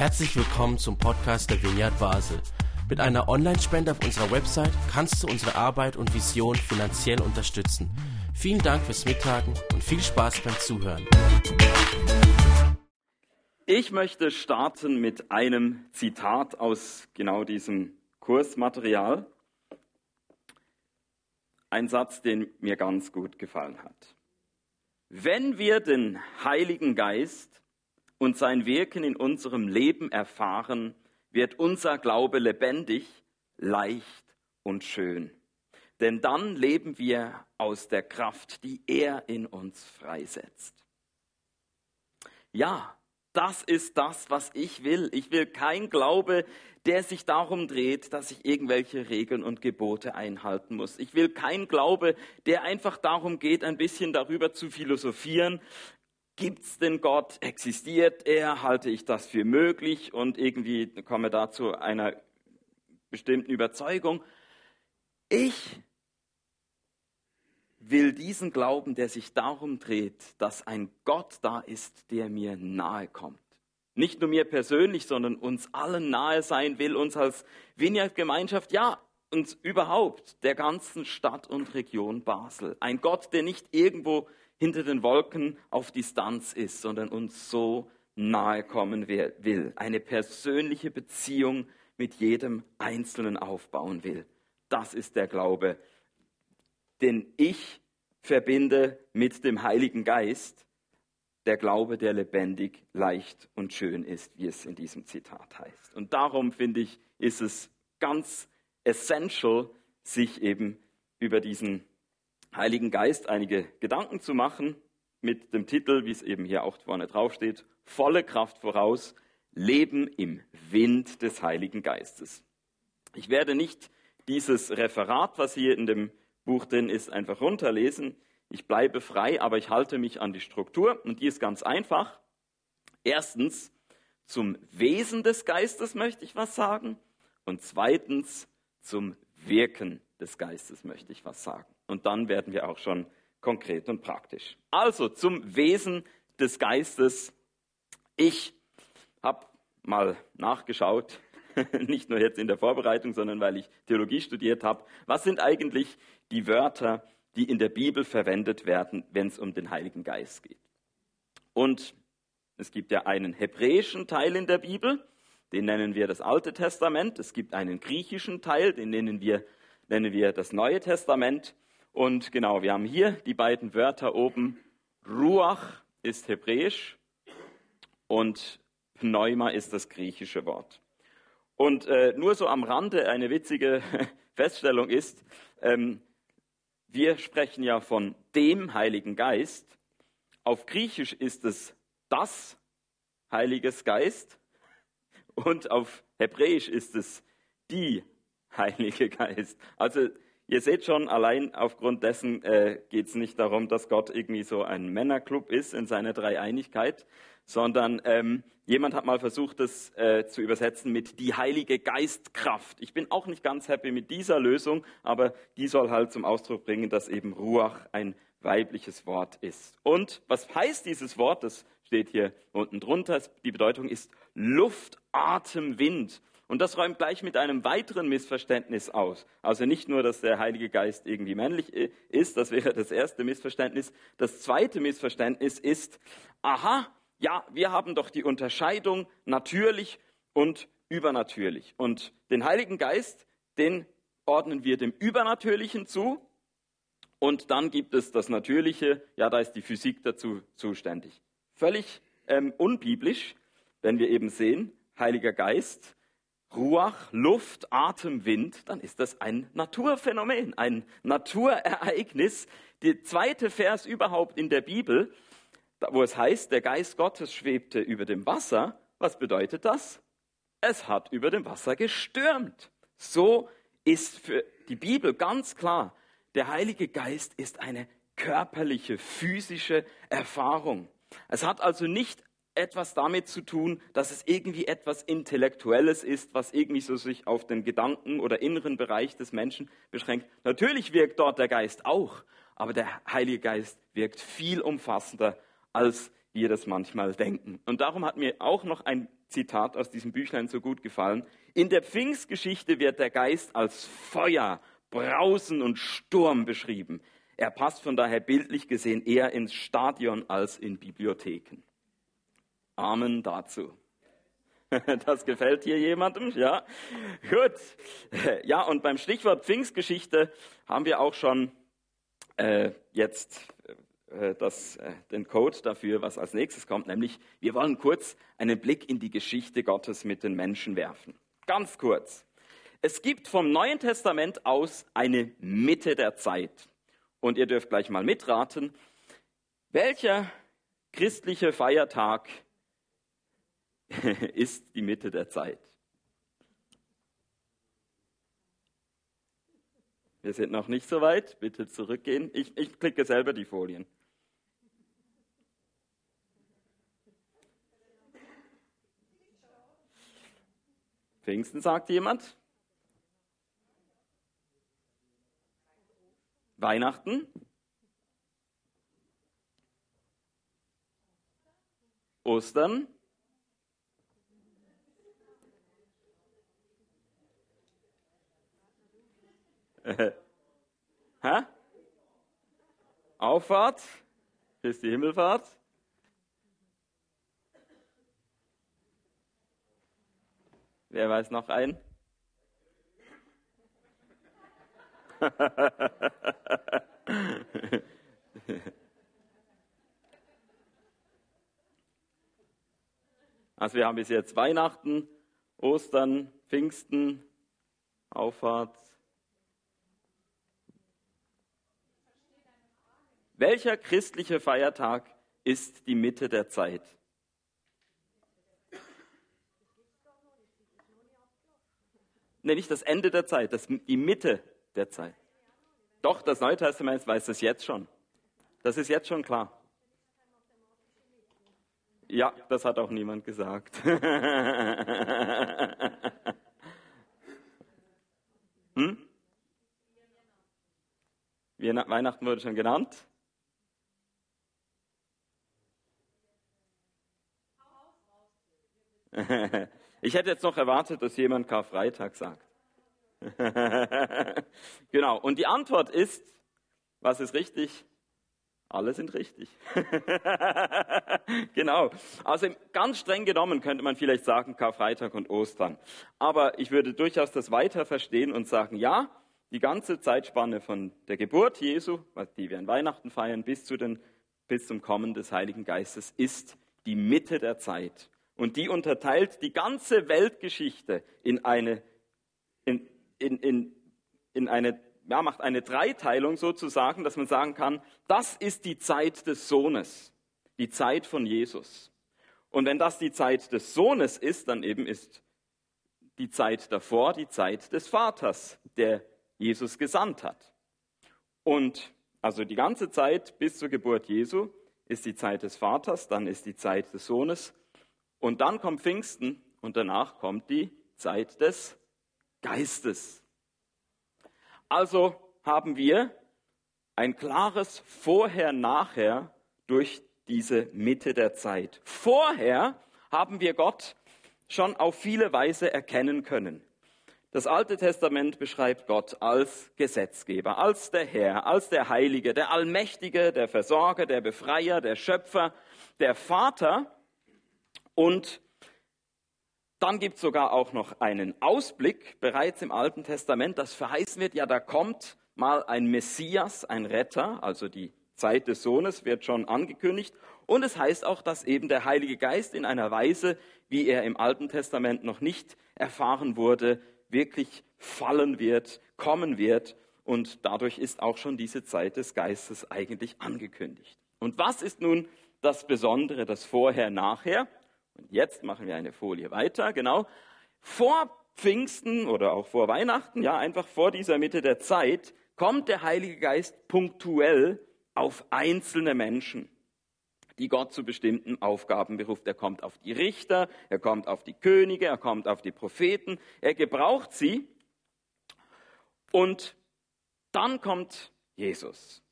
Herzlich willkommen zum Podcast der Vineyard Basel. Mit einer Online-Spende auf unserer Website kannst du unsere Arbeit und Vision finanziell unterstützen. Vielen Dank fürs Mittagen und viel Spaß beim Zuhören. Ich möchte starten mit einem Zitat aus genau diesem Kursmaterial. Ein Satz, den mir ganz gut gefallen hat. Wenn wir den Heiligen Geist und sein Wirken in unserem Leben erfahren, wird unser Glaube lebendig, leicht und schön. Denn dann leben wir aus der Kraft, die er in uns freisetzt. Ja, das ist das, was ich will. Ich will kein Glaube, der sich darum dreht, dass ich irgendwelche Regeln und Gebote einhalten muss. Ich will kein Glaube, der einfach darum geht, ein bisschen darüber zu philosophieren, Gibt es denn Gott? Existiert er? Halte ich das für möglich? Und irgendwie komme da zu einer bestimmten Überzeugung. Ich will diesen Glauben, der sich darum dreht, dass ein Gott da ist, der mir nahe kommt. Nicht nur mir persönlich, sondern uns allen nahe sein will, uns als Vineyard-Gemeinschaft, ja, uns überhaupt, der ganzen Stadt und Region Basel. Ein Gott, der nicht irgendwo hinter den Wolken auf Distanz ist, sondern uns so nahe kommen will, eine persönliche Beziehung mit jedem Einzelnen aufbauen will. Das ist der Glaube, den ich verbinde mit dem Heiligen Geist, der Glaube, der lebendig, leicht und schön ist, wie es in diesem Zitat heißt. Und darum finde ich, ist es ganz essential, sich eben über diesen Heiligen Geist einige Gedanken zu machen mit dem Titel, wie es eben hier auch vorne draufsteht, volle Kraft voraus, Leben im Wind des Heiligen Geistes. Ich werde nicht dieses Referat, was hier in dem Buch drin ist, einfach runterlesen. Ich bleibe frei, aber ich halte mich an die Struktur und die ist ganz einfach. Erstens, zum Wesen des Geistes möchte ich was sagen und zweitens, zum Wirken des Geistes möchte ich was sagen. Und dann werden wir auch schon konkret und praktisch. Also zum Wesen des Geistes. Ich habe mal nachgeschaut, nicht nur jetzt in der Vorbereitung, sondern weil ich Theologie studiert habe. Was sind eigentlich die Wörter, die in der Bibel verwendet werden, wenn es um den Heiligen Geist geht? Und es gibt ja einen hebräischen Teil in der Bibel, den nennen wir das Alte Testament. Es gibt einen griechischen Teil, den nennen wir, nennen wir das Neue Testament. Und genau, wir haben hier die beiden Wörter oben. Ruach ist hebräisch und Pneuma ist das griechische Wort. Und äh, nur so am Rande eine witzige Feststellung ist, ähm, wir sprechen ja von dem Heiligen Geist. Auf Griechisch ist es das Heiliges Geist und auf Hebräisch ist es die Heilige Geist. Also Ihr seht schon, allein aufgrund dessen äh, geht es nicht darum, dass Gott irgendwie so ein Männerclub ist in seiner Dreieinigkeit, sondern ähm, jemand hat mal versucht, das äh, zu übersetzen mit die Heilige Geistkraft. Ich bin auch nicht ganz happy mit dieser Lösung, aber die soll halt zum Ausdruck bringen, dass eben Ruach ein weibliches Wort ist. Und was heißt dieses Wort? Das steht hier unten drunter. Die Bedeutung ist Luft, Atem, Wind. Und das räumt gleich mit einem weiteren Missverständnis aus. Also nicht nur, dass der Heilige Geist irgendwie männlich ist, das wäre das erste Missverständnis. Das zweite Missverständnis ist, aha, ja, wir haben doch die Unterscheidung natürlich und übernatürlich. Und den Heiligen Geist, den ordnen wir dem Übernatürlichen zu. Und dann gibt es das Natürliche, ja, da ist die Physik dazu zuständig. Völlig ähm, unbiblisch, wenn wir eben sehen, Heiliger Geist, Ruach, Luft, Atem, Wind, dann ist das ein Naturphänomen, ein Naturereignis. Der zweite Vers überhaupt in der Bibel, wo es heißt, der Geist Gottes schwebte über dem Wasser. Was bedeutet das? Es hat über dem Wasser gestürmt. So ist für die Bibel ganz klar, der Heilige Geist ist eine körperliche, physische Erfahrung. Es hat also nicht etwas damit zu tun, dass es irgendwie etwas Intellektuelles ist, was irgendwie so sich auf den Gedanken oder inneren Bereich des Menschen beschränkt. Natürlich wirkt dort der Geist auch, aber der Heilige Geist wirkt viel umfassender als wir das manchmal denken. Und darum hat mir auch noch ein Zitat aus diesem Büchlein so gut gefallen. In der Pfingstgeschichte wird der Geist als Feuer, Brausen und Sturm beschrieben. Er passt von daher bildlich gesehen eher ins Stadion als in Bibliotheken. Amen dazu. Das gefällt hier jemandem, ja? Gut. Ja, und beim Stichwort Pfingstgeschichte haben wir auch schon äh, jetzt äh, das, äh, den Code dafür, was als nächstes kommt, nämlich wir wollen kurz einen Blick in die Geschichte Gottes mit den Menschen werfen. Ganz kurz. Es gibt vom Neuen Testament aus eine Mitte der Zeit. Und ihr dürft gleich mal mitraten. Welcher christliche Feiertag ist die Mitte der Zeit? Wir sind noch nicht so weit. Bitte zurückgehen. Ich, ich klicke selber die Folien. Pfingsten sagt jemand. Weihnachten. Ostern. Hä? Auffahrt ist die Himmelfahrt. Wer weiß noch ein? Also wir haben bis jetzt Weihnachten, Ostern, Pfingsten, Auffahrt. Welcher christliche Feiertag ist die Mitte der Zeit? Nee, nicht das Ende der Zeit, das, die Mitte der Zeit. Doch, das Neue Testament weiß das jetzt schon. Das ist jetzt schon klar. Ja, das hat auch niemand gesagt. hm? Weihnachten wurde schon genannt. Ich hätte jetzt noch erwartet, dass jemand Karfreitag sagt. genau. Und die Antwort ist, was ist richtig? Alle sind richtig. genau. Also ganz streng genommen könnte man vielleicht sagen Karfreitag und Ostern. Aber ich würde durchaus das weiter verstehen und sagen, ja, die ganze Zeitspanne von der Geburt Jesu, die wir an Weihnachten feiern, bis, zu den, bis zum Kommen des Heiligen Geistes, ist die Mitte der Zeit. Und die unterteilt die ganze Weltgeschichte in eine, in, in, in, in eine, ja, macht eine Dreiteilung sozusagen, dass man sagen kann, das ist die Zeit des Sohnes, die Zeit von Jesus. Und wenn das die Zeit des Sohnes ist, dann eben ist die Zeit davor die Zeit des Vaters, der Jesus gesandt hat. Und also die ganze Zeit bis zur Geburt Jesu ist die Zeit des Vaters, dann ist die Zeit des Sohnes und dann kommt Pfingsten und danach kommt die Zeit des Geistes. Also haben wir ein klares Vorher-Nachher durch diese Mitte der Zeit. Vorher haben wir Gott schon auf viele Weise erkennen können. Das Alte Testament beschreibt Gott als Gesetzgeber, als der Herr, als der Heilige, der Allmächtige, der Versorger, der Befreier, der Schöpfer, der Vater und dann gibt es sogar auch noch einen Ausblick bereits im Alten Testament, das verheißen wird, ja, da kommt mal ein Messias, ein Retter, also die Zeit des Sohnes wird schon angekündigt. Und es heißt auch, dass eben der Heilige Geist in einer Weise, wie er im Alten Testament noch nicht erfahren wurde, wirklich fallen wird, kommen wird. Und dadurch ist auch schon diese Zeit des Geistes eigentlich angekündigt. Und was ist nun das Besondere, das Vorher-Nachher? Und jetzt machen wir eine Folie weiter, genau. Vor Pfingsten oder auch vor Weihnachten, ja, einfach vor dieser Mitte der Zeit, kommt der Heilige Geist punktuell auf einzelne Menschen, die Gott zu bestimmten Aufgaben beruft. Er kommt auf die Richter, er kommt auf die Könige, er kommt auf die Propheten, er gebraucht sie. Und dann kommt Jesus.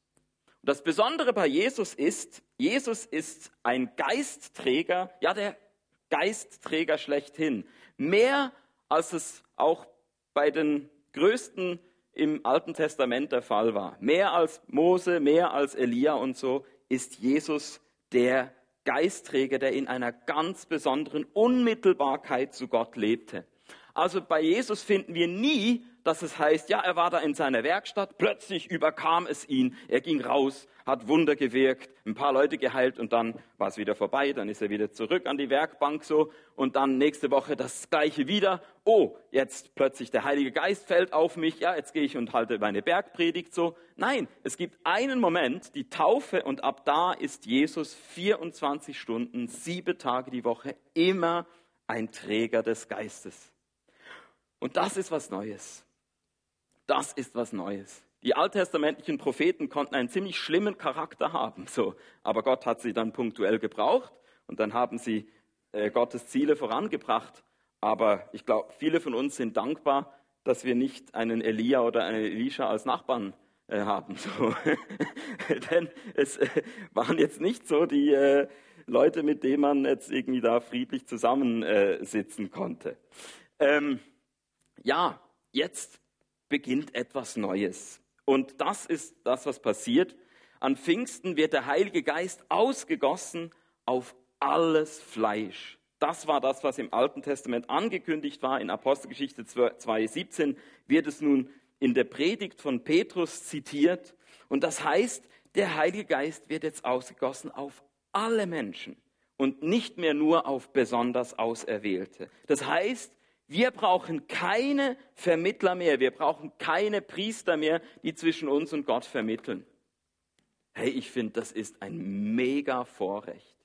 Das Besondere bei Jesus ist, Jesus ist ein Geistträger, ja der Geistträger schlechthin. Mehr als es auch bei den größten im Alten Testament der Fall war. Mehr als Mose, mehr als Elia und so ist Jesus der Geistträger, der in einer ganz besonderen Unmittelbarkeit zu Gott lebte. Also bei Jesus finden wir nie, dass es heißt, ja, er war da in seiner Werkstatt, plötzlich überkam es ihn, er ging raus, hat Wunder gewirkt, ein paar Leute geheilt und dann war es wieder vorbei, dann ist er wieder zurück an die Werkbank so und dann nächste Woche das gleiche wieder. Oh, jetzt plötzlich der Heilige Geist fällt auf mich, ja, jetzt gehe ich und halte meine Bergpredigt so. Nein, es gibt einen Moment, die Taufe und ab da ist Jesus 24 Stunden, sieben Tage die Woche immer ein Träger des Geistes. Und das ist was Neues. Das ist was Neues. Die alttestamentlichen Propheten konnten einen ziemlich schlimmen Charakter haben, so. Aber Gott hat sie dann punktuell gebraucht und dann haben sie äh, Gottes Ziele vorangebracht. Aber ich glaube, viele von uns sind dankbar, dass wir nicht einen Elia oder einen Elisha als Nachbarn äh, haben. So. Denn es äh, waren jetzt nicht so die äh, Leute, mit denen man jetzt irgendwie da friedlich zusammensitzen äh, konnte. Ähm, ja, jetzt beginnt etwas Neues. Und das ist das, was passiert. An Pfingsten wird der Heilige Geist ausgegossen auf alles Fleisch. Das war das, was im Alten Testament angekündigt war. In Apostelgeschichte 2.17 wird es nun in der Predigt von Petrus zitiert. Und das heißt, der Heilige Geist wird jetzt ausgegossen auf alle Menschen und nicht mehr nur auf besonders Auserwählte. Das heißt, wir brauchen keine Vermittler mehr, wir brauchen keine Priester mehr, die zwischen uns und Gott vermitteln. Hey, ich finde, das ist ein mega Vorrecht.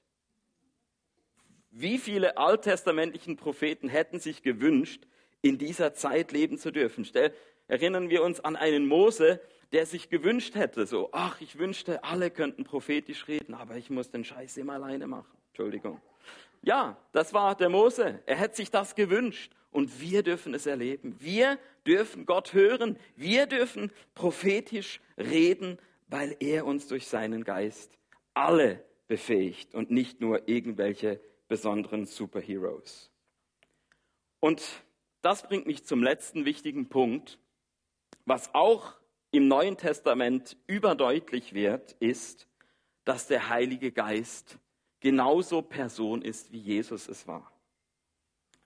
Wie viele alttestamentlichen Propheten hätten sich gewünscht, in dieser Zeit leben zu dürfen? Stell, erinnern wir uns an einen Mose, der sich gewünscht hätte, so, ach, ich wünschte, alle könnten prophetisch reden, aber ich muss den Scheiß immer alleine machen. Entschuldigung. Ja, das war der Mose. Er hätte sich das gewünscht und wir dürfen es erleben. Wir dürfen Gott hören. Wir dürfen prophetisch reden, weil er uns durch seinen Geist alle befähigt und nicht nur irgendwelche besonderen Superheroes. Und das bringt mich zum letzten wichtigen Punkt. Was auch im Neuen Testament überdeutlich wird, ist, dass der Heilige Geist genauso Person ist, wie Jesus es war.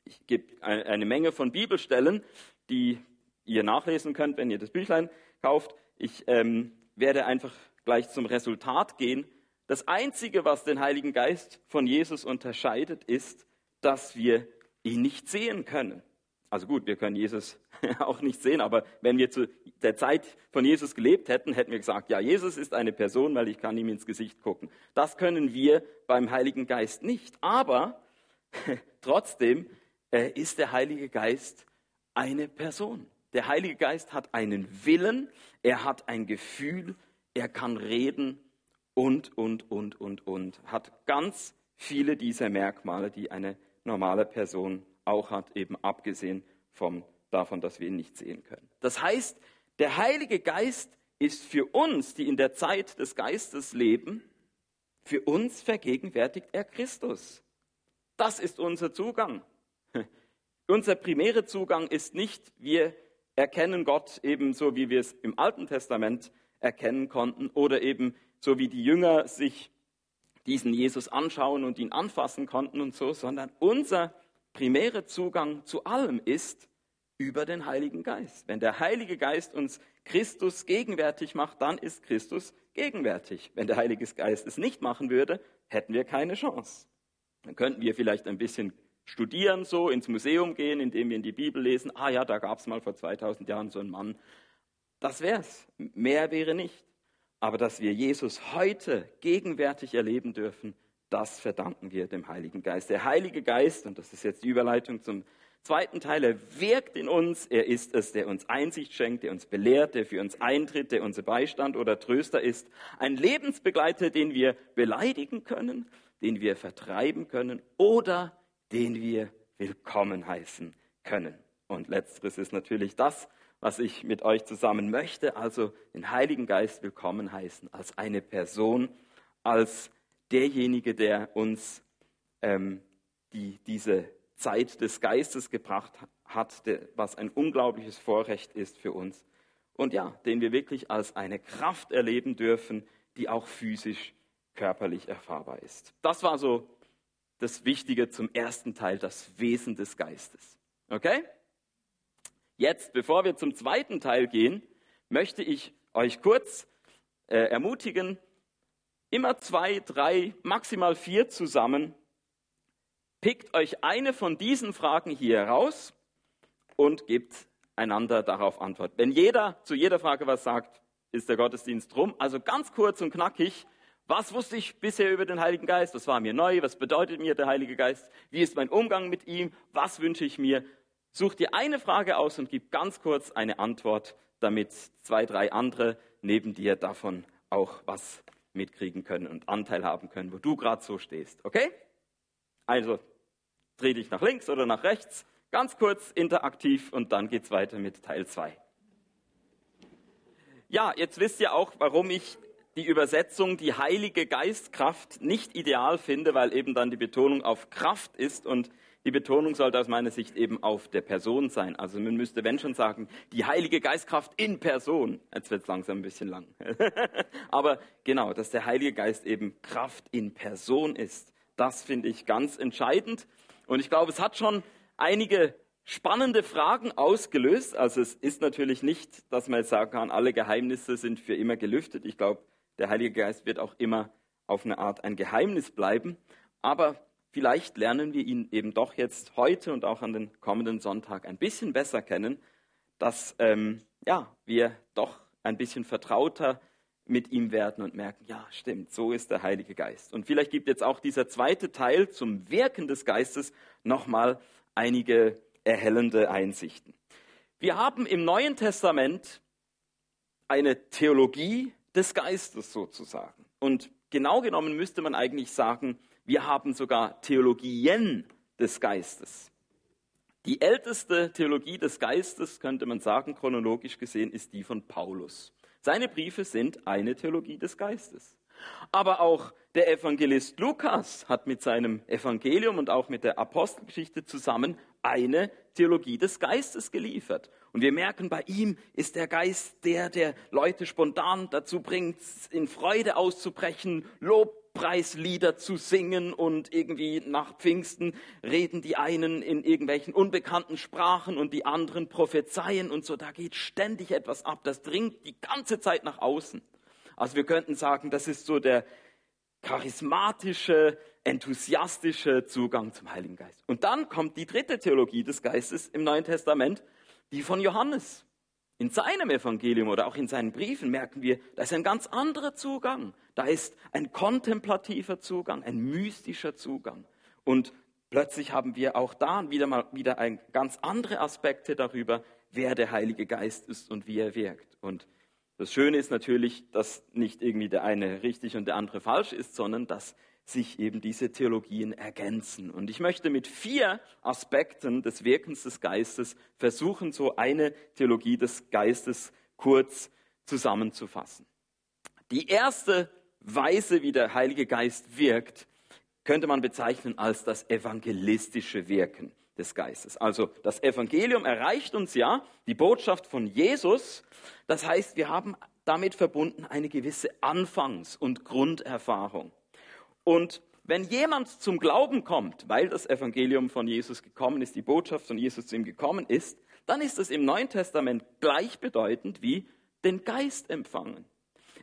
Ich gebe eine Menge von Bibelstellen, die ihr nachlesen könnt, wenn ihr das Büchlein kauft. Ich ähm, werde einfach gleich zum Resultat gehen. Das Einzige, was den Heiligen Geist von Jesus unterscheidet, ist, dass wir ihn nicht sehen können. Also gut, wir können Jesus auch nicht sehen, aber wenn wir zu der Zeit von Jesus gelebt hätten, hätten wir gesagt, ja, Jesus ist eine Person, weil ich kann ihm ins Gesicht gucken. Das können wir beim Heiligen Geist nicht. Aber trotzdem äh, ist der Heilige Geist eine Person. Der Heilige Geist hat einen Willen, er hat ein Gefühl, er kann reden und, und, und, und, und. Hat ganz viele dieser Merkmale, die eine normale Person auch hat, eben abgesehen vom, davon, dass wir ihn nicht sehen können. Das heißt, der Heilige Geist ist für uns, die in der Zeit des Geistes leben, für uns vergegenwärtigt er Christus. Das ist unser Zugang. Unser primärer Zugang ist nicht, wir erkennen Gott ebenso, wie wir es im Alten Testament erkennen konnten oder eben so wie die Jünger sich diesen Jesus anschauen und ihn anfassen konnten und so, sondern unser primärer Zugang zu allem ist über den Heiligen Geist. Wenn der Heilige Geist uns Christus gegenwärtig macht, dann ist Christus gegenwärtig. Wenn der Heilige Geist es nicht machen würde, hätten wir keine Chance. Dann könnten wir vielleicht ein bisschen studieren, so ins Museum gehen, indem wir in die Bibel lesen, ah ja, da gab es mal vor 2000 Jahren so einen Mann. Das wär's. Mehr wäre nicht. Aber dass wir Jesus heute gegenwärtig erleben dürfen, das verdanken wir dem Heiligen Geist. Der Heilige Geist, und das ist jetzt die Überleitung zum zweiten Teil, er wirkt in uns, er ist es, der uns Einsicht schenkt, der uns belehrt, der für uns eintritt, der unser Beistand oder Tröster ist. Ein Lebensbegleiter, den wir beleidigen können, den wir vertreiben können oder den wir willkommen heißen können. Und letzteres ist natürlich das, was ich mit euch zusammen möchte, also den Heiligen Geist willkommen heißen, als eine Person, als derjenige, der uns ähm, die, diese Zeit des Geistes gebracht hat, der, was ein unglaubliches Vorrecht ist für uns. Und ja, den wir wirklich als eine Kraft erleben dürfen, die auch physisch, körperlich erfahrbar ist. Das war so das Wichtige zum ersten Teil, das Wesen des Geistes. Okay? Jetzt, bevor wir zum zweiten Teil gehen, möchte ich euch kurz äh, ermutigen, immer zwei, drei, maximal vier zusammen. Pickt euch eine von diesen Fragen hier heraus und gebt einander darauf Antwort. Wenn jeder zu jeder Frage was sagt, ist der Gottesdienst rum. Also ganz kurz und knackig. Was wusste ich bisher über den Heiligen Geist? Was war mir neu? Was bedeutet mir der Heilige Geist? Wie ist mein Umgang mit ihm? Was wünsche ich mir? Such dir eine Frage aus und gib ganz kurz eine Antwort, damit zwei, drei andere neben dir davon auch was mitkriegen können und Anteil haben können, wo du gerade so stehst. Okay? Also dreh dich nach links oder nach rechts, ganz kurz interaktiv und dann geht's weiter mit Teil 2. Ja, jetzt wisst ihr auch, warum ich die Übersetzung die heilige Geistkraft nicht ideal finde, weil eben dann die Betonung auf Kraft ist und die Betonung sollte aus meiner Sicht eben auf der Person sein. Also man müsste, wenn schon sagen, die Heilige Geistkraft in Person. Jetzt wird es langsam ein bisschen lang. Aber genau, dass der Heilige Geist eben Kraft in Person ist. Das finde ich ganz entscheidend. Und ich glaube, es hat schon einige spannende Fragen ausgelöst. Also es ist natürlich nicht, dass man jetzt sagen kann, alle Geheimnisse sind für immer gelüftet. Ich glaube, der Heilige Geist wird auch immer auf eine Art ein Geheimnis bleiben. Aber vielleicht lernen wir ihn eben doch jetzt heute und auch an den kommenden Sonntag ein bisschen besser kennen, dass ähm, ja, wir doch ein bisschen vertrauter mit ihm werden und merken, ja, stimmt, so ist der Heilige Geist. Und vielleicht gibt jetzt auch dieser zweite Teil zum Wirken des Geistes nochmal einige erhellende Einsichten. Wir haben im Neuen Testament eine Theologie des Geistes sozusagen. Und genau genommen müsste man eigentlich sagen, wir haben sogar Theologien des Geistes. Die älteste Theologie des Geistes, könnte man sagen, chronologisch gesehen, ist die von Paulus. Seine Briefe sind eine Theologie des Geistes. Aber auch der Evangelist Lukas hat mit seinem Evangelium und auch mit der Apostelgeschichte zusammen eine Theologie des Geistes geliefert. Und wir merken, bei ihm ist der Geist der, der Leute spontan dazu bringt, in Freude auszubrechen, Lobpreislieder zu singen und irgendwie nach Pfingsten reden die einen in irgendwelchen unbekannten Sprachen und die anderen prophezeien und so. Da geht ständig etwas ab. Das dringt die ganze Zeit nach außen. Also wir könnten sagen, das ist so der charismatische, enthusiastische Zugang zum Heiligen Geist. Und dann kommt die dritte Theologie des Geistes im Neuen Testament, die von Johannes. In seinem Evangelium oder auch in seinen Briefen merken wir, da ist ein ganz anderer Zugang. Da ist ein kontemplativer Zugang, ein mystischer Zugang. Und plötzlich haben wir auch da wieder mal wieder ein, ganz andere Aspekte darüber, wer der Heilige Geist ist und wie er wirkt. Und das Schöne ist natürlich, dass nicht irgendwie der eine richtig und der andere falsch ist, sondern dass sich eben diese Theologien ergänzen. Und ich möchte mit vier Aspekten des Wirkens des Geistes versuchen, so eine Theologie des Geistes kurz zusammenzufassen. Die erste Weise, wie der Heilige Geist wirkt, könnte man bezeichnen als das evangelistische Wirken des Geistes. Also das Evangelium erreicht uns ja, die Botschaft von Jesus. Das heißt, wir haben damit verbunden eine gewisse Anfangs- und Grunderfahrung. Und wenn jemand zum Glauben kommt, weil das Evangelium von Jesus gekommen ist, die Botschaft von Jesus zu ihm gekommen ist, dann ist es im Neuen Testament gleichbedeutend wie den Geist empfangen.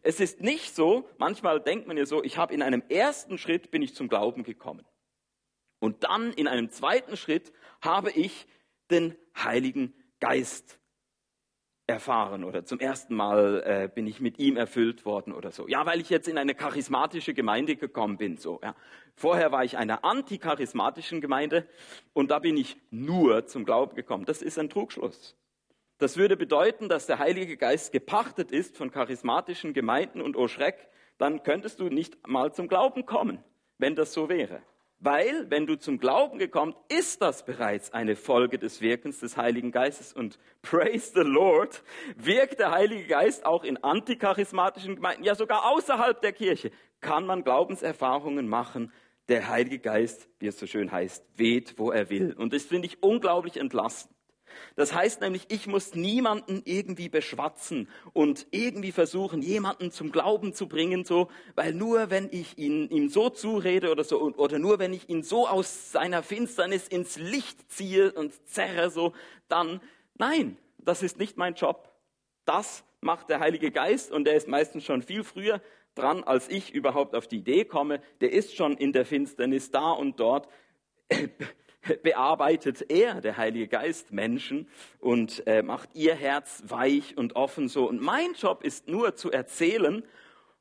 Es ist nicht so, manchmal denkt man ja so, ich habe in einem ersten Schritt bin ich zum Glauben gekommen. Und dann in einem zweiten Schritt habe ich den Heiligen Geist erfahren oder zum ersten Mal äh, bin ich mit ihm erfüllt worden oder so. Ja, weil ich jetzt in eine charismatische Gemeinde gekommen bin. So, ja. Vorher war ich in einer anticharismatischen Gemeinde und da bin ich nur zum Glauben gekommen. Das ist ein Trugschluss. Das würde bedeuten, dass der Heilige Geist gepachtet ist von charismatischen Gemeinden und oh Schreck, dann könntest du nicht mal zum Glauben kommen, wenn das so wäre. Weil, wenn du zum Glauben gekommen, ist das bereits eine Folge des Wirkens des Heiligen Geistes. Und praise the Lord, wirkt der Heilige Geist auch in anticharismatischen Gemeinden, ja sogar außerhalb der Kirche, kann man Glaubenserfahrungen machen. Der Heilige Geist, wie es so schön heißt, weht, wo er will. Und das finde ich unglaublich entlastend. Das heißt nämlich, ich muss niemanden irgendwie beschwatzen und irgendwie versuchen, jemanden zum Glauben zu bringen, so, weil nur wenn ich ihn, ihm so zurede oder so, oder nur wenn ich ihn so aus seiner Finsternis ins Licht ziehe und zerre, so, dann, nein, das ist nicht mein Job. Das macht der Heilige Geist und der ist meistens schon viel früher dran, als ich überhaupt auf die Idee komme. Der ist schon in der Finsternis da und dort bearbeitet er, der Heilige Geist, Menschen und äh, macht ihr Herz weich und offen so. Und mein Job ist nur zu erzählen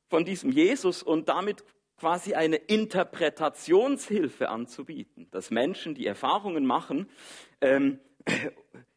von diesem Jesus und damit quasi eine Interpretationshilfe anzubieten, dass Menschen, die Erfahrungen machen, ähm,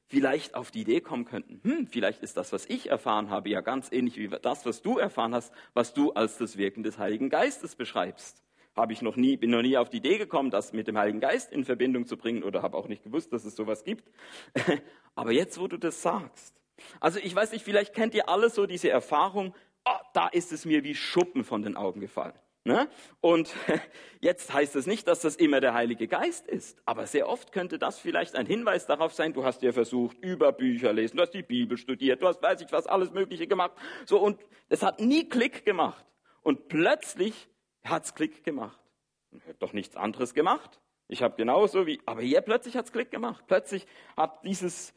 vielleicht auf die Idee kommen könnten, hm, vielleicht ist das, was ich erfahren habe, ja ganz ähnlich wie das, was du erfahren hast, was du als das Wirken des Heiligen Geistes beschreibst habe ich noch nie, bin noch nie auf die Idee gekommen, das mit dem Heiligen Geist in Verbindung zu bringen oder habe auch nicht gewusst, dass es sowas gibt. Aber jetzt, wo du das sagst, also ich weiß nicht, vielleicht kennt ihr alle so diese Erfahrung, oh, da ist es mir wie Schuppen von den Augen gefallen. Ne? Und jetzt heißt es nicht, dass das immer der Heilige Geist ist, aber sehr oft könnte das vielleicht ein Hinweis darauf sein, du hast dir versucht, über Bücher lesen, du hast die Bibel studiert, du hast weiß ich was, alles Mögliche gemacht. So, und es hat nie Klick gemacht. Und plötzlich hat's Klick gemacht. Ich habe doch nichts anderes gemacht. Ich habe genauso wie, aber hier plötzlich hat's Klick gemacht. Plötzlich hat dieses,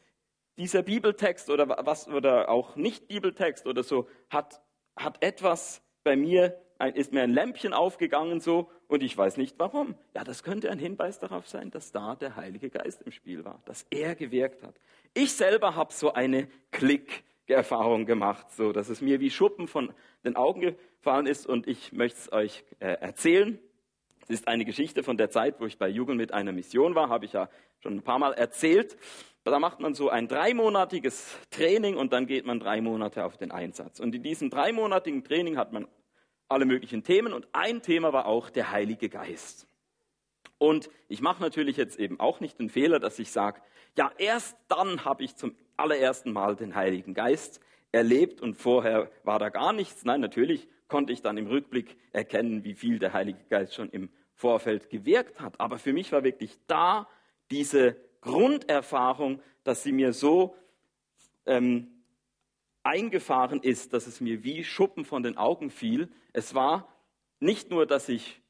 dieser Bibeltext oder was, oder auch nicht Bibeltext oder so, hat, hat etwas bei mir, ist mir ein Lämpchen aufgegangen so und ich weiß nicht warum. Ja, das könnte ein Hinweis darauf sein, dass da der Heilige Geist im Spiel war, dass er gewirkt hat. Ich selber habe so eine Klick-Erfahrung gemacht, so, dass es mir wie Schuppen von den Augen gefallen ist und ich möchte es euch äh, erzählen. Es ist eine Geschichte von der Zeit, wo ich bei Jugend mit einer Mission war, habe ich ja schon ein paar Mal erzählt. Da macht man so ein dreimonatiges Training und dann geht man drei Monate auf den Einsatz. Und in diesem dreimonatigen Training hat man alle möglichen Themen und ein Thema war auch der Heilige Geist. Und ich mache natürlich jetzt eben auch nicht den Fehler, dass ich sage, ja, erst dann habe ich zum allerersten Mal den Heiligen Geist erlebt und vorher war da gar nichts. Nein, natürlich konnte ich dann im Rückblick erkennen, wie viel der Heilige Geist schon im Vorfeld gewirkt hat. Aber für mich war wirklich da diese Grunderfahrung, dass sie mir so ähm, eingefahren ist, dass es mir wie Schuppen von den Augen fiel. Es war nicht nur, dass ich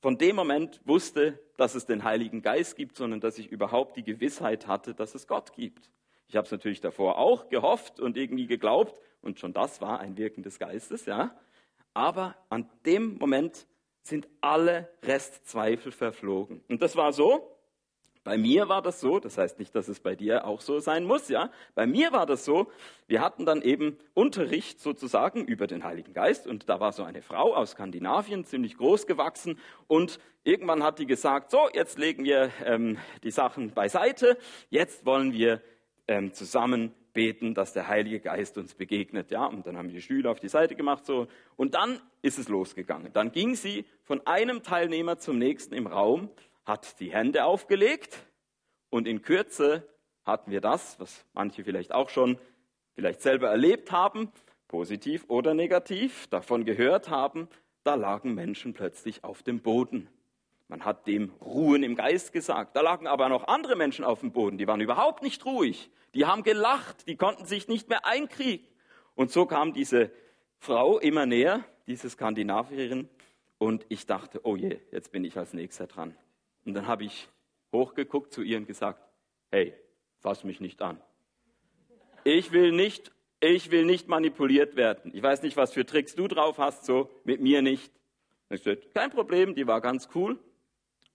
von dem Moment wusste, dass es den Heiligen Geist gibt, sondern dass ich überhaupt die Gewissheit hatte, dass es Gott gibt. Ich habe es natürlich davor auch gehofft und irgendwie geglaubt und schon das war ein Wirken des Geistes, ja. Aber an dem Moment sind alle Restzweifel verflogen. Und das war so. Bei mir war das so, das heißt nicht, dass es bei dir auch so sein muss, ja. Bei mir war das so, wir hatten dann eben Unterricht sozusagen über den Heiligen Geist und da war so eine Frau aus Skandinavien, ziemlich groß gewachsen und irgendwann hat die gesagt, so, jetzt legen wir ähm, die Sachen beiseite, jetzt wollen wir ähm, zusammen beten, dass der Heilige Geist uns begegnet. Ja, und dann haben die Stühle auf die Seite gemacht so. Und dann ist es losgegangen. Dann ging sie von einem Teilnehmer zum nächsten im Raum, hat die Hände aufgelegt und in Kürze hatten wir das, was manche vielleicht auch schon vielleicht selber erlebt haben, positiv oder negativ, davon gehört haben, da lagen Menschen plötzlich auf dem Boden. Man hat dem Ruhen im Geist gesagt. Da lagen aber noch andere Menschen auf dem Boden, die waren überhaupt nicht ruhig. Die haben gelacht, die konnten sich nicht mehr einkriegen. Und so kam diese Frau immer näher, diese Skandinavierin, und ich dachte, oh je, jetzt bin ich als nächster dran. Und dann habe ich hochgeguckt zu ihr und gesagt, hey, fass mich nicht an. Ich will nicht, ich will nicht manipuliert werden. Ich weiß nicht, was für Tricks du drauf hast, so mit mir nicht. Ich sagte, kein Problem, die war ganz cool.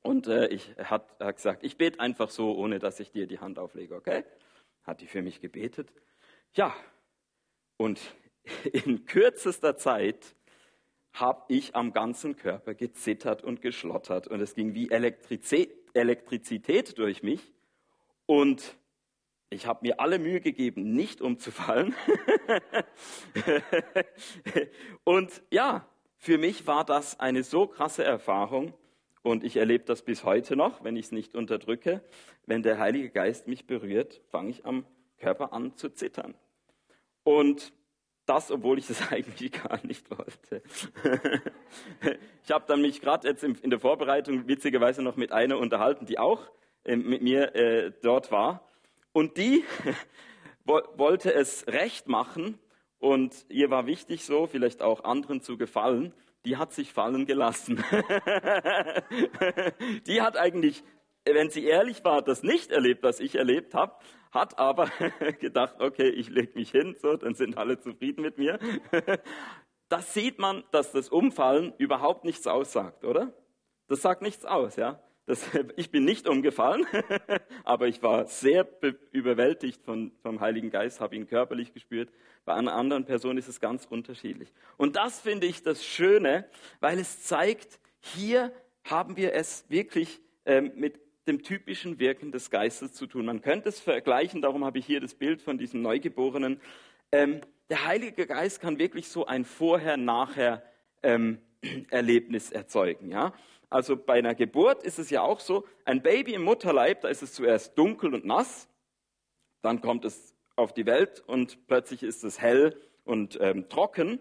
Und äh, ich hat, hat gesagt, ich bete einfach so, ohne dass ich dir die Hand auflege, okay? Hat die für mich gebetet. Ja, und in kürzester Zeit habe ich am ganzen Körper gezittert und geschlottert und es ging wie Elektrizität, Elektrizität durch mich und ich habe mir alle Mühe gegeben, nicht umzufallen. und ja, für mich war das eine so krasse Erfahrung Und ich erlebe das bis heute noch, wenn ich es nicht unterdrücke. Wenn der Heilige Geist mich berührt, fange ich am Körper an zu zittern. Und das, obwohl ich das eigentlich gar nicht wollte. ich habe dann mich gerade jetzt in der Vorbereitung witzigerweise noch mit einer unterhalten, die auch äh, mit mir äh, dort war. Und die wollte es recht machen und ihr war wichtig so, vielleicht auch anderen zu gefallen. Die hat sich fallen gelassen. die hat eigentlich, wenn sie ehrlich war, das nicht erlebt, was ich erlebt habe, hat aber gedacht, okay, ich lege mich hin, so, dann sind alle zufrieden mit mir. Das sieht man, dass das Umfallen überhaupt nichts aussagt, oder? Das sagt nichts aus, ja. Das, ich bin nicht umgefallen, aber ich war sehr überwältigt von, vom Heiligen Geist, habe ihn körperlich gespürt. Bei einer anderen Person ist es ganz unterschiedlich. Und das finde ich das Schöne, weil es zeigt, hier haben wir es wirklich ähm, mit dem typischen Wirken des Geistes zu tun. Man könnte es vergleichen, darum habe ich hier das Bild von diesem Neugeborenen. Ähm, der Heilige Geist kann wirklich so ein Vorher-Nachher-Erlebnis ähm, erzeugen. Ja? Also bei einer Geburt ist es ja auch so, ein Baby im Mutterleib, da ist es zuerst dunkel und nass, dann kommt es auf die Welt und plötzlich ist es hell und ähm, trocken.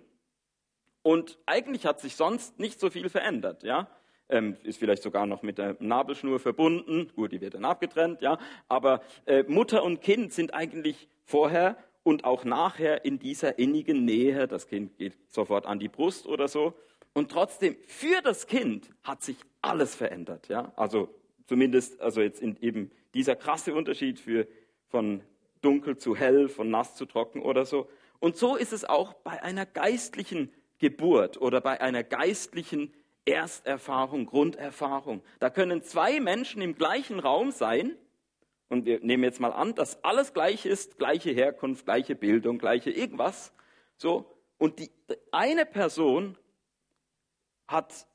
Und eigentlich hat sich sonst nicht so viel verändert. Ja? ähm, ist vielleicht sogar noch mit der Nabelschnur verbunden. Gut, die wird dann abgetrennt, ja. Aber äh, Mutter und Kind sind eigentlich vorher und auch nachher in dieser innigen Nähe. Das Kind geht sofort an die Brust oder so. Und trotzdem, für das Kind hat sich alles verändert, ja. Also zumindest, also jetzt eben dieser krasse Unterschied für, von dunkel zu hell, von nass zu trocken oder so. Und so ist es auch bei einer geistlichen Geburt oder bei einer geistlichen Ersterfahrung, Grunderfahrung. Da können zwei Menschen im gleichen Raum sein und wir nehmen jetzt mal an, dass alles gleich ist, gleiche Herkunft, gleiche Bildung, gleiche irgendwas. So und die eine Person hat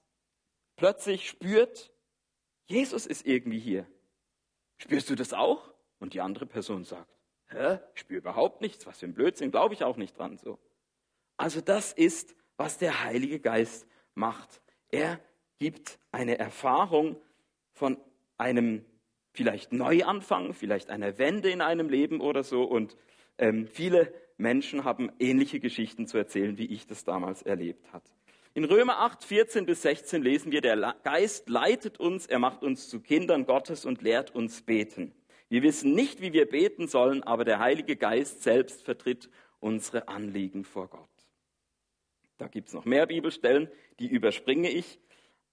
plötzlich spürt, Jesus ist irgendwie hier. Spürst du das auch? Und die andere Person sagt, hä, ich spüre überhaupt nichts, was für ein Blödsinn, glaube ich auch nicht dran so. Also das ist, was der Heilige Geist macht. Er gibt eine Erfahrung von einem vielleicht Neuanfang, vielleicht einer Wende in einem Leben oder so. Und ähm, viele Menschen haben ähnliche Geschichten zu erzählen, wie ich das damals erlebt habe. In Römer 8, 14 bis 16 lesen wir, der Geist leitet uns, er macht uns zu Kindern Gottes und lehrt uns beten. Wir wissen nicht, wie wir beten sollen, aber der Heilige Geist selbst vertritt unsere Anliegen vor Gott. Da gibt es noch mehr Bibelstellen, die überspringe ich.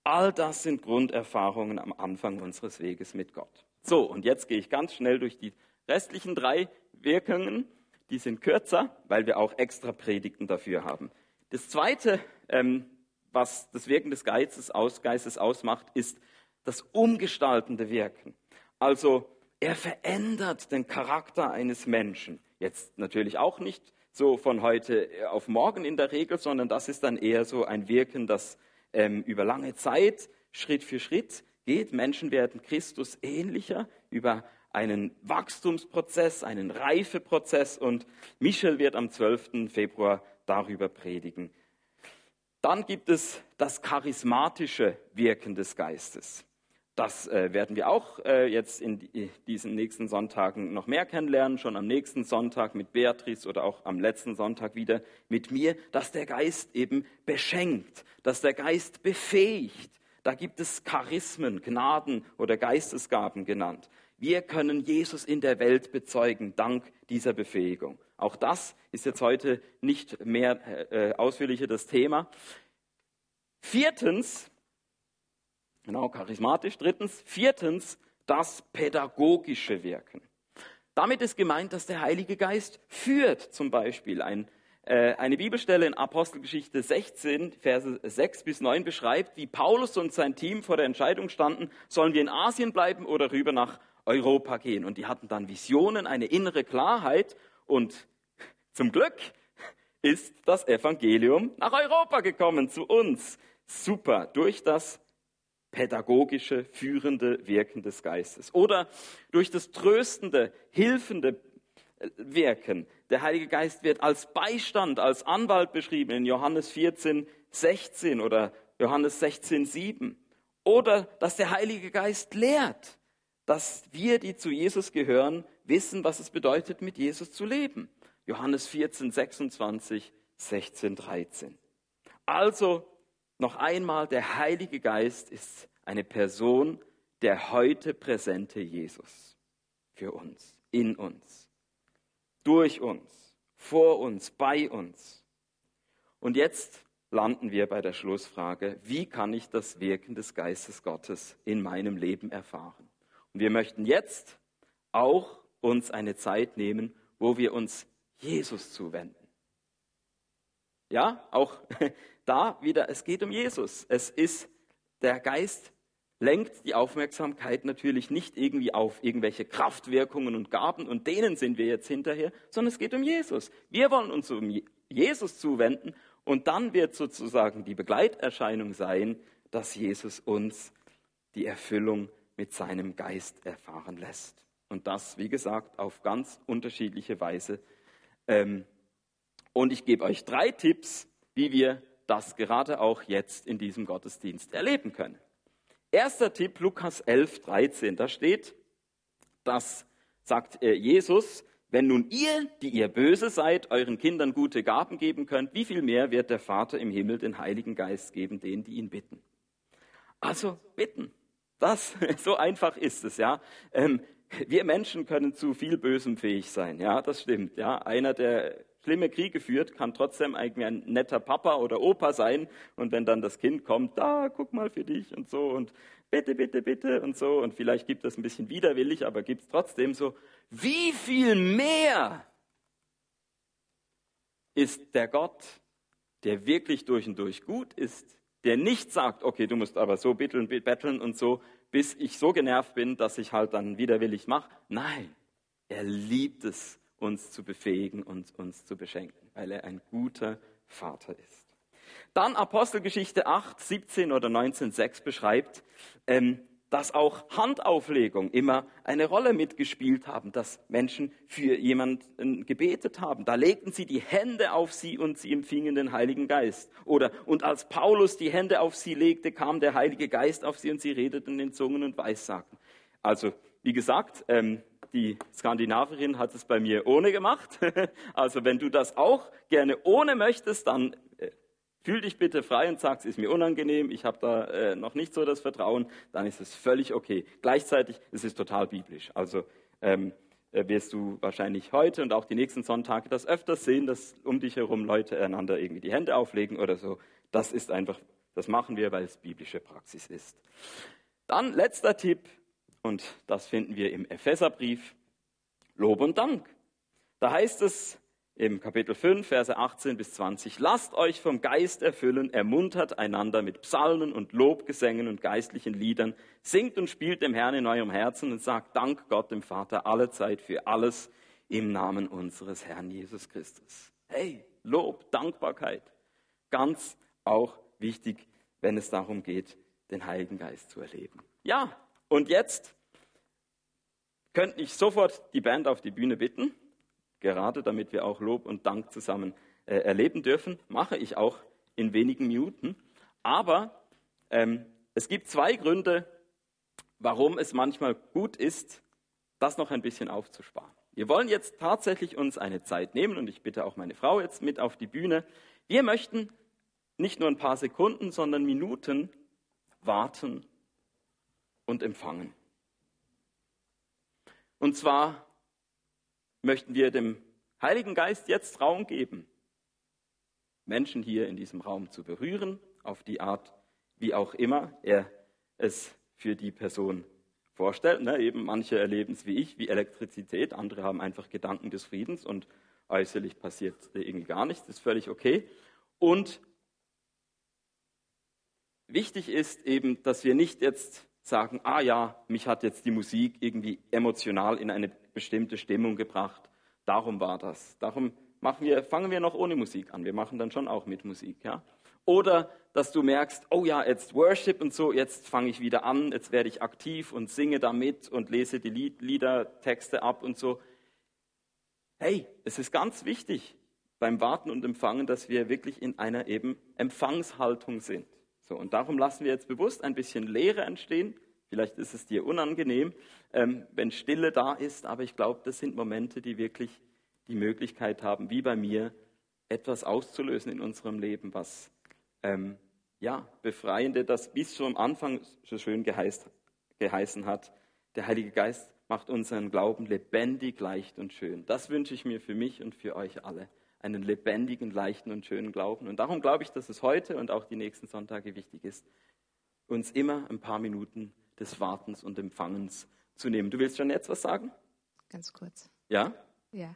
All das sind Grunderfahrungen am Anfang unseres Weges mit Gott. So, und jetzt gehe ich ganz schnell durch die restlichen drei Wirkungen. Die sind kürzer, weil wir auch extra Predigten dafür haben. Das Zweite, ähm, was das Wirken des Geistes, aus, Geistes ausmacht, ist das umgestaltende Wirken. Also er verändert den Charakter eines Menschen. Jetzt natürlich auch nicht so von heute auf morgen in der Regel, sondern das ist dann eher so ein Wirken, das ähm, über lange Zeit, Schritt für Schritt geht. Menschen werden Christus ähnlicher über einen Wachstumsprozess, einen Reifeprozess und Michel wird am 12. Februar darüber predigen. Dann gibt es das charismatische Wirken des Geistes. Das äh, werden wir auch äh, jetzt in die, diesen nächsten Sonntagen noch mehr kennenlernen, schon am nächsten Sonntag mit Beatrice oder auch am letzten Sonntag wieder mit mir, dass der Geist eben beschenkt, dass der Geist befähigt. Da gibt es Charismen, Gnaden oder Geistesgaben genannt. Wir können Jesus in der Welt bezeugen, dank dieser Befähigung. Auch das ist jetzt heute nicht mehr äh, ausführlicher das Thema. Viertens, Genau, charismatisch. Drittens, viertens, das pädagogische Wirken. Damit ist gemeint, dass der Heilige Geist führt, zum Beispiel. Ein, äh, eine Bibelstelle in Apostelgeschichte 16, Verse 6 bis 9 beschreibt, wie Paulus und sein Team vor der Entscheidung standen, sollen wir in Asien bleiben oder rüber nach Europa gehen. Und die hatten dann Visionen, eine innere Klarheit. Und zum Glück ist das Evangelium nach Europa gekommen, zu uns. Super, durch das pädagogische, führende Wirken des Geistes. Oder durch das tröstende, hilfende äh, Wirken. Der Heilige Geist wird als Beistand, als Anwalt beschrieben in Johannes 14, 16 oder Johannes 16, 7. Oder dass der Heilige Geist lehrt, dass wir, die zu Jesus gehören, wissen, was es bedeutet, mit Jesus zu leben. Johannes 14, 26, 16, 13. Also noch einmal, der Heilige Geist ist eine Person, der heute präsente Jesus für uns, in uns, durch uns, vor uns, bei uns. Und jetzt landen wir bei der Schlussfrage, wie kann ich das Wirken des Geistes Gottes in meinem Leben erfahren? Und wir möchten jetzt auch uns eine Zeit nehmen, wo wir uns Jesus zuwenden. Ja, auch da wieder, es geht um Jesus. Es ist der Geist lenkt die Aufmerksamkeit natürlich nicht irgendwie auf irgendwelche Kraftwirkungen und Gaben und denen sind wir jetzt hinterher, sondern es geht um Jesus. Wir wollen uns um Jesus zuwenden und dann wird sozusagen die Begleiterscheinung sein, dass Jesus uns die Erfüllung mit seinem Geist erfahren lässt. Und das, wie gesagt, auf ganz unterschiedliche Weise. Ähm, und ich gebe euch drei Tipps, wie wir das gerade auch jetzt in diesem Gottesdienst erleben können. Erster Tipp, Lukas 11, 13, da steht, das sagt äh, Jesus, wenn nun ihr, die ihr böse seid, euren Kindern gute Gaben geben könnt, wie viel mehr wird der Vater im Himmel den Heiligen Geist geben, denen, die ihn bitten? Also bitten. Das, so einfach ist es, ja. Ähm, wir Menschen können zu viel Bösem fähig sein, ja, das stimmt, ja. Einer, der schlimme Kriege führt, kann trotzdem eigentlich ein netter Papa oder Opa sein. Und wenn dann das Kind kommt, da, guck mal für dich und so und bitte, bitte, bitte und so. Und vielleicht gibt es ein bisschen widerwillig, aber gibt es trotzdem so, wie viel mehr ist der Gott, der wirklich durch und durch gut ist, der nicht sagt, okay, du musst aber so bitteln, betteln und so, bis ich so genervt bin, dass ich halt dann widerwillig mache. Nein, er liebt es, uns zu befähigen und uns zu beschenken, weil er ein guter Vater ist. Dann Apostelgeschichte 8, 17 oder 19, 6 beschreibt, ähm, dass auch Handauflegung immer eine Rolle mitgespielt haben, dass Menschen für jemanden gebetet haben. Da legten sie die Hände auf sie und sie empfingen den Heiligen Geist. Oder, und als Paulus die Hände auf sie legte, kam der Heilige Geist auf sie und sie redeten in Zungen und Weissagten. Also, wie gesagt, ähm, die Skandinavierin hat es bei mir ohne gemacht. Also wenn du das auch gerne ohne möchtest, dann fühl dich bitte frei und sag, es ist mir unangenehm, ich habe da äh, noch nicht so das Vertrauen, dann ist es völlig okay. Gleichzeitig ist es total biblisch. Also ähm, äh, wirst du wahrscheinlich heute und auch die nächsten Sonntage das öfters sehen, dass um dich herum Leute einander irgendwie die Hände auflegen oder so. Das ist einfach, das machen wir, weil es biblische Praxis ist. Dann letzter Tipp, und das finden wir im Epheserbrief. Lob und Dank. Da heißt es im Kapitel 5, Verse 18 bis 20, lasst euch vom Geist erfüllen, ermuntert einander mit Psalmen und Lobgesängen und geistlichen Liedern, singt und spielt dem Herrn in eurem Herzen und sagt Dank Gott dem Vater alle Zeit für alles im Namen unseres Herrn Jesus Christus. Hey, Lob, Dankbarkeit, ganz auch wichtig, wenn es darum geht, den Heiligen Geist zu erleben. Ja, und jetzt könnte ich sofort die Band auf die Bühne bitten, gerade damit wir auch Lob und Dank zusammen äh, erleben dürfen. Mache ich auch in wenigen Minuten. Aber ähm, es gibt zwei Gründe, warum es manchmal gut ist, das noch ein bisschen aufzusparen. Wir wollen jetzt tatsächlich uns eine Zeit nehmen und ich bitte auch meine Frau jetzt mit auf die Bühne. Wir möchten nicht nur ein paar Sekunden, sondern Minuten warten und empfangen. Und zwar möchten wir dem Heiligen Geist jetzt Raum geben, Menschen hier in diesem Raum zu berühren, auf die Art, wie auch immer er es für die Person vorstellt. Ne? Eben manche erleben es wie ich, wie Elektrizität, andere haben einfach Gedanken des Friedens und äußerlich passiert irgendwie gar nichts, ist völlig okay. Und wichtig ist eben, dass wir nicht jetzt sagen, ah ja, mich hat jetzt die Musik irgendwie emotional in eine bestimmte Stimmung gebracht. Darum war das. Darum machen wir, fangen wir noch ohne Musik an. Wir machen dann schon auch mit Musik, ja. Oder dass du merkst, oh ja, jetzt Worship und so, jetzt fange ich wieder an, jetzt werde ich aktiv und singe damit und lese die Lied Liedertexte ab und so. Hey, es ist ganz wichtig beim Warten und Empfangen, dass wir wirklich in einer eben Empfangshaltung sind. So, und darum lassen wir jetzt bewusst ein bisschen Leere entstehen. Vielleicht ist es dir unangenehm, ähm, wenn Stille da ist, aber ich glaube, das sind Momente, die wirklich die Möglichkeit haben, wie bei mir, etwas auszulösen in unserem Leben, was ähm, ja, befreiende, das bis am Anfang so schön geheißt, geheißen hat. Der Heilige Geist macht unseren Glauben lebendig, leicht und schön. Das wünsche ich mir für mich und für euch alle. Einen lebendigen, leichten und schönen Glauben. Und darum glaube ich, dass es heute und auch die nächsten Sonntage wichtig ist, uns immer ein paar Minuten des Wartens und Empfangens zu nehmen. Du willst schon jetzt was sagen? Ganz kurz. Ja? Ja,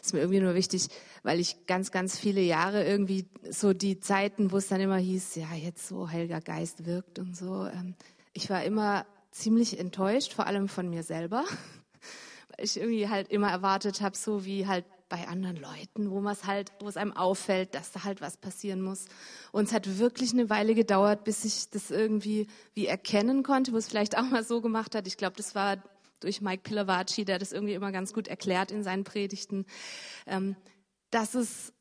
ist mir irgendwie nur wichtig, weil ich ganz, ganz viele Jahre irgendwie so die Zeiten, wo es dann immer hieß, ja, jetzt so Heiliger Geist wirkt und so. Ähm, ich war immer ziemlich enttäuscht, vor allem von mir selber, weil ich irgendwie halt immer erwartet habe, so wie halt bei anderen Leuten, wo man es halt, wo es einem auffällt, dass da halt was passieren muss. Und es hat wirklich eine Weile gedauert, bis ich das irgendwie wie erkennen konnte, wo es vielleicht auch mal so gemacht hat. Ich glaube, das war durch Mike Pilavaci, der das irgendwie immer ganz gut erklärt in seinen Predigten, ähm, dass es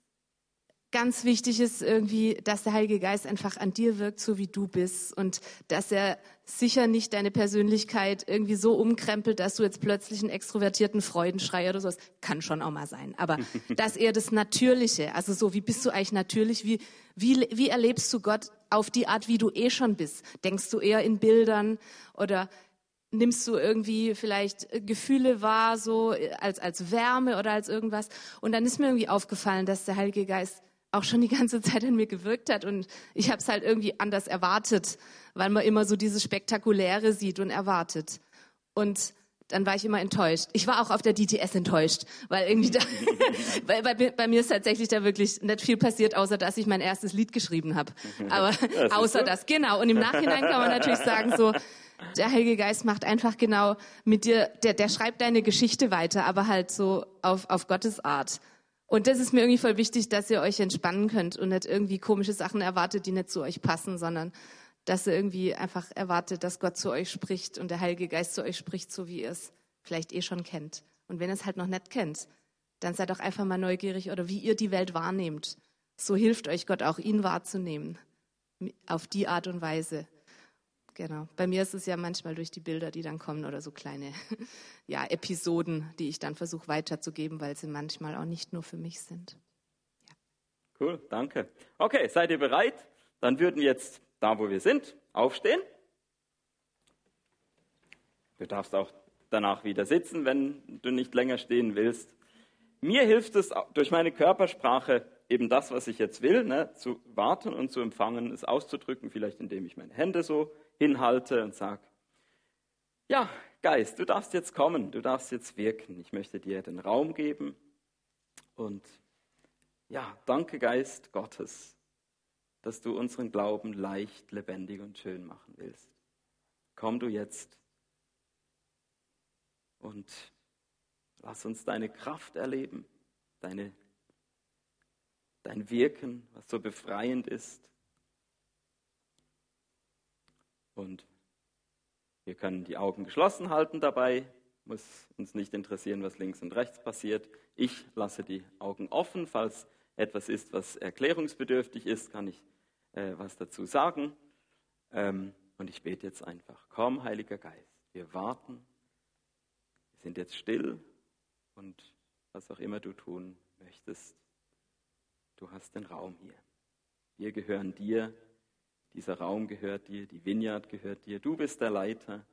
ganz wichtig ist irgendwie, dass der Heilige Geist einfach an dir wirkt, so wie du bist und dass er sicher nicht deine Persönlichkeit irgendwie so umkrempelt, dass du jetzt plötzlich einen extrovertierten Freudenschrei oder sowas, kann schon auch mal sein, aber dass er das Natürliche, also so, wie bist du eigentlich natürlich, wie, wie, wie erlebst du Gott auf die Art, wie du eh schon bist? Denkst du eher in Bildern oder nimmst du irgendwie vielleicht Gefühle wahr, so als, als Wärme oder als irgendwas. Und dann ist mir irgendwie aufgefallen, dass der Heilige Geist auch schon die ganze Zeit an mir gewirkt hat und ich habe es halt irgendwie anders erwartet, weil man immer so dieses Spektakuläre sieht und erwartet. Und dann war ich immer enttäuscht. Ich war auch auf der DTS enttäuscht, weil irgendwie da, weil bei, bei, mir ist tatsächlich da wirklich nicht viel passiert, außer dass ich mein erstes Lied geschrieben habe. Aber das außer das, genau. Und im Nachhinein kann man natürlich sagen so, der Heilige Geist macht einfach genau mit dir, der, der schreibt deine Geschichte weiter, aber halt so auf, auf Gottes Art. Und das ist mir irgendwie voll wichtig, dass ihr euch entspannen könnt und nicht irgendwie komische Sachen erwartet, die nicht zu euch passen, sondern dass ihr irgendwie einfach erwartet, dass Gott zu euch spricht und der Heilige Geist zu euch spricht, so wie ihr es vielleicht eh schon kennt. Und wenn ihr es halt noch nicht kennt, dann seid doch einfach mal neugierig oder wie ihr die Welt wahrnehmt. So hilft euch Gott auch, ihn wahrzunehmen. Auf die Art und Weise. Genau. Bei mir ist es ja manchmal durch die Bilder, die dann kommen oder so kleine ja, Episoden, die ich dann versuche weiterzugeben, weil sie manchmal auch nicht nur für mich sind. Ja. Cool, danke. Okay, seid ihr bereit? Dann würden jetzt da, wo wir sind, aufstehen. Du darfst auch danach wieder sitzen, wenn du nicht länger stehen willst. Mir hilft es durch meine Körpersprache eben das, was ich jetzt will, ne, zu warten und zu empfangen, es auszudrücken, vielleicht indem ich meine Hände so hinhalte und sage, ja, Geist, du darfst jetzt kommen, du darfst jetzt wirken. Ich möchte dir den Raum geben. Und ja, danke Geist Gottes, dass du unseren Glauben leicht, lebendig und schön machen willst. Komm du jetzt und lass uns deine Kraft erleben, deine, dein Wirken, was so befreiend ist. Und wir können die Augen geschlossen halten dabei, muss uns nicht interessieren, was links und rechts passiert. Ich lasse die Augen offen, falls etwas ist, was erklärungsbedürftig ist, kann ich äh, was dazu sagen. Ähm, und ich bete jetzt einfach, komm, Heiliger Geist, wir warten, wir sind jetzt still und was auch immer du tun möchtest, du hast den Raum hier. Wir gehören dir dieser Raum gehört dir, die Vineyard gehört dir. Du bist der Leiter.